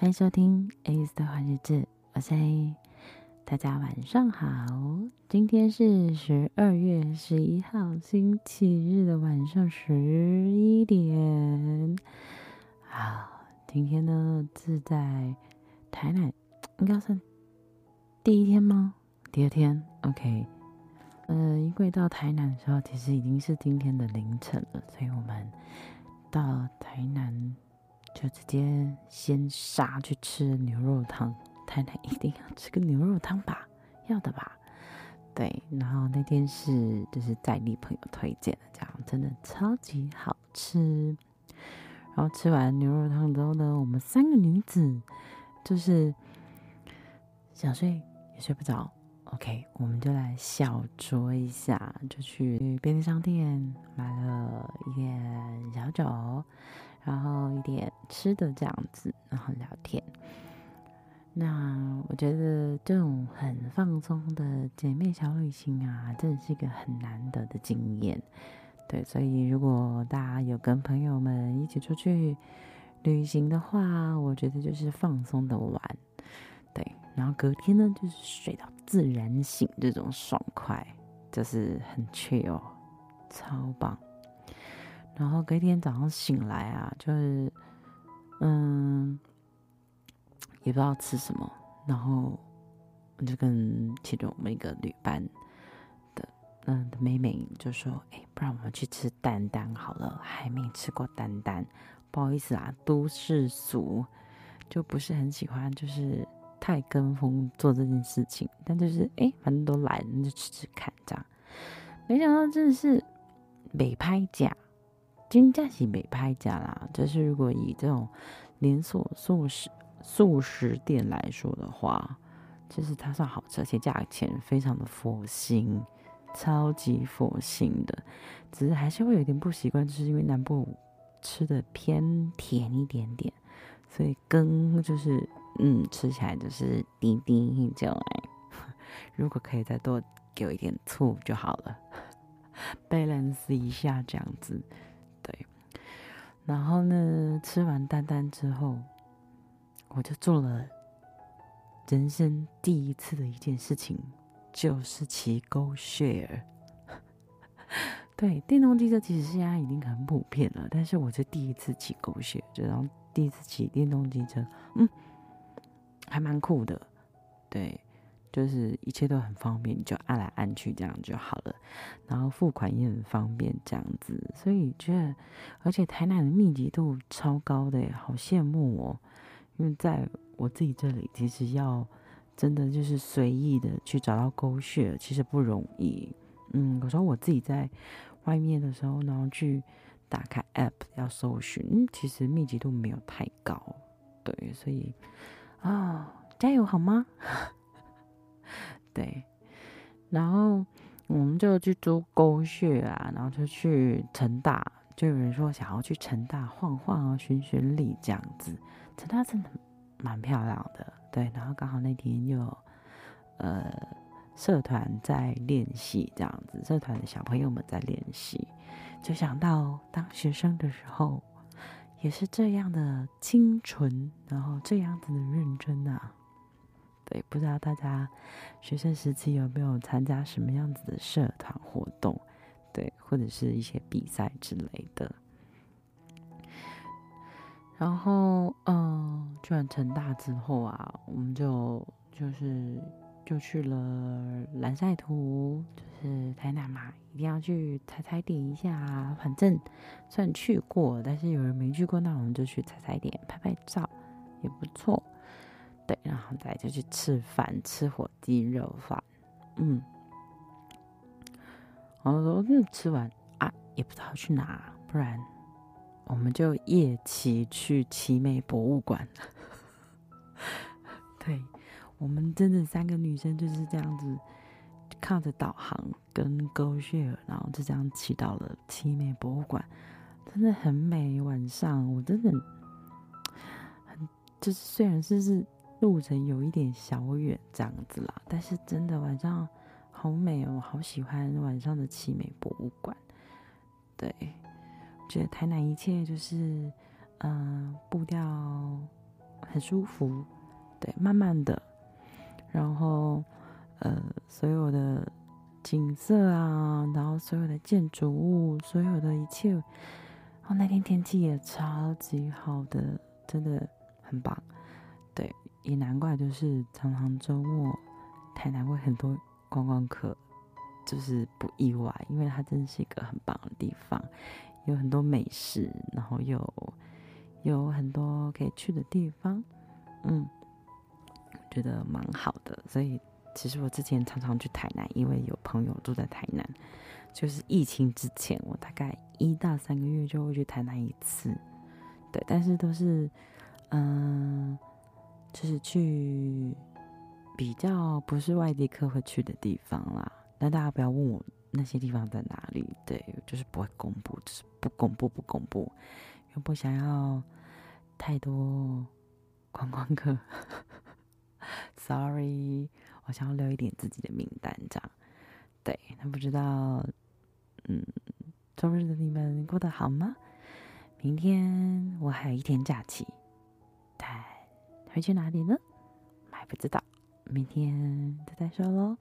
欢迎收听 A 的话日志，我是 A，大家晚上好。今天是十二月十一号星期日的晚上十一点。好，今天呢是在台南，应该算第一天吗？第二天？OK。呃，因为到台南的时候，其实已经是今天的凌晨了，所以我们到台南。就直接先杀去吃牛肉汤，太太一定要吃个牛肉汤吧，要的吧？对，然后那天是就是在地朋友推荐的，这样真的超级好吃。然后吃完牛肉汤之后呢，我们三个女子就是想睡也睡不着，OK，我们就来小酌一下，就去便利商店买了一点小酒。然后一点吃的这样子，然后聊天。那我觉得这种很放松的姐妹小旅行啊，真的是一个很难得的经验。对，所以如果大家有跟朋友们一起出去旅行的话，我觉得就是放松的玩。对，然后隔天呢，就是睡到自然醒，这种爽快，就是很 chill，超棒。然后隔天早上醒来啊，就是，嗯，也不知道吃什么，然后我就跟其中我们一个旅伴的嗯的妹妹就说：“哎，不然我们去吃丹丹好了，还没吃过丹丹。不好意思啊，都市俗，就不是很喜欢，就是太跟风做这件事情。但就是哎，反正都来了，就吃吃看这样。没想到真的是美拍假。”金价是没拍价啦，就是如果以这种连锁素食素食店来说的话，其实它算好吃，而且价钱非常的佛心，超级佛心的。只是还是会有点不习惯，就是因为南部吃的偏甜一点点，所以羹就是嗯吃起来就是滴滴这样。如果可以再多给我一点醋就好了，balance 一下这样子。然后呢，吃完丹丹之后，我就做了人生第一次的一件事情，就是骑 GoShare。对，电动机车其实现在已经很普遍了，但是我是第一次骑 GoShare，就然后第一次骑电动机车，嗯，还蛮酷的，对。就是一切都很方便，你就按来按去这样就好了，然后付款也很方便这样子，所以觉得，而且台南的密集度超高的，好羡慕哦。因为在我自己这里，其实要真的就是随意的去找到 GoShare，其实不容易。嗯，有时候我自己在外面的时候，然后去打开 App 要搜寻，其实密集度没有太高，对，所以啊，加油好吗？对，然后我们就去租 GoShare 啊，然后就去成大，就有人说想要去成大晃晃啊，巡巡礼这样子。成大真的蛮漂亮的，对。然后刚好那天又呃社团在练习这样子，社团的小朋友们在练习，就想到当学生的时候也是这样的清纯，然后这样子的认真啊。对，不知道大家学生时期有没有参加什么样子的社团活动，对，或者是一些比赛之类的。然后，嗯，去完成大之后啊，我们就就是就去了蓝晒图，就是台南嘛，一定要去踩踩点一下。反正虽然去过，但是有人没去过，那我们就去踩踩点，拍拍照也不错。对，然后再就去吃饭，吃火鸡肉饭，嗯，然后说嗯，吃完啊，也不知道去哪，不然我们就夜骑去奇美博物馆。对，我们真的三个女生就是这样子，靠着导航跟勾血然后就这样骑到了奇美博物馆，真的很美。晚上我真的很，就是虽然是是。路程有一点小远，这样子啦，但是真的晚上好美哦，我好喜欢晚上的奇美博物馆。对，觉得台南一切就是，嗯、步调很舒服，对，慢慢的，然后呃，所有的景色啊，然后所有的建筑物，所有的一切，哦，那天天气也超级好的，真的很棒，也难怪就是常常周末台南会很多观光客，就是不意外，因为它真的是一个很棒的地方。有很多美食，然后有有很多可以去的地方，嗯，觉得蛮好的。所以其实我之前常常去台南，因为有朋友住在台南。就是疫情之前，我大概一到三个月就会去台南一次，对，但是都是嗯，就是去比较不是外地客会去的地方啦。但大家不要问我。那些地方在哪里？对，就是不会公布，就是不公布，不公布，又不想要太多观光客。Sorry，我想要留一点自己的名单，这样。对，那不知道，嗯，周日的你们过得好吗？明天我还有一天假期，会去哪里呢？还不知道，明天再再说喽。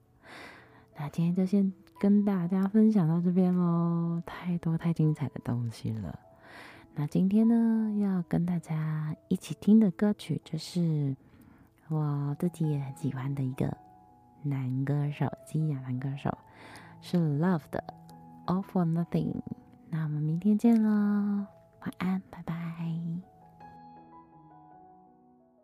那今天就先。跟大家分享到这边喽，太多太精彩的东西了。那今天呢，要跟大家一起听的歌曲，就是我自己也很喜欢的一个男歌手，西洋男歌手，是 Love 的《All for Nothing》。那我们明天见喽，晚安，拜拜。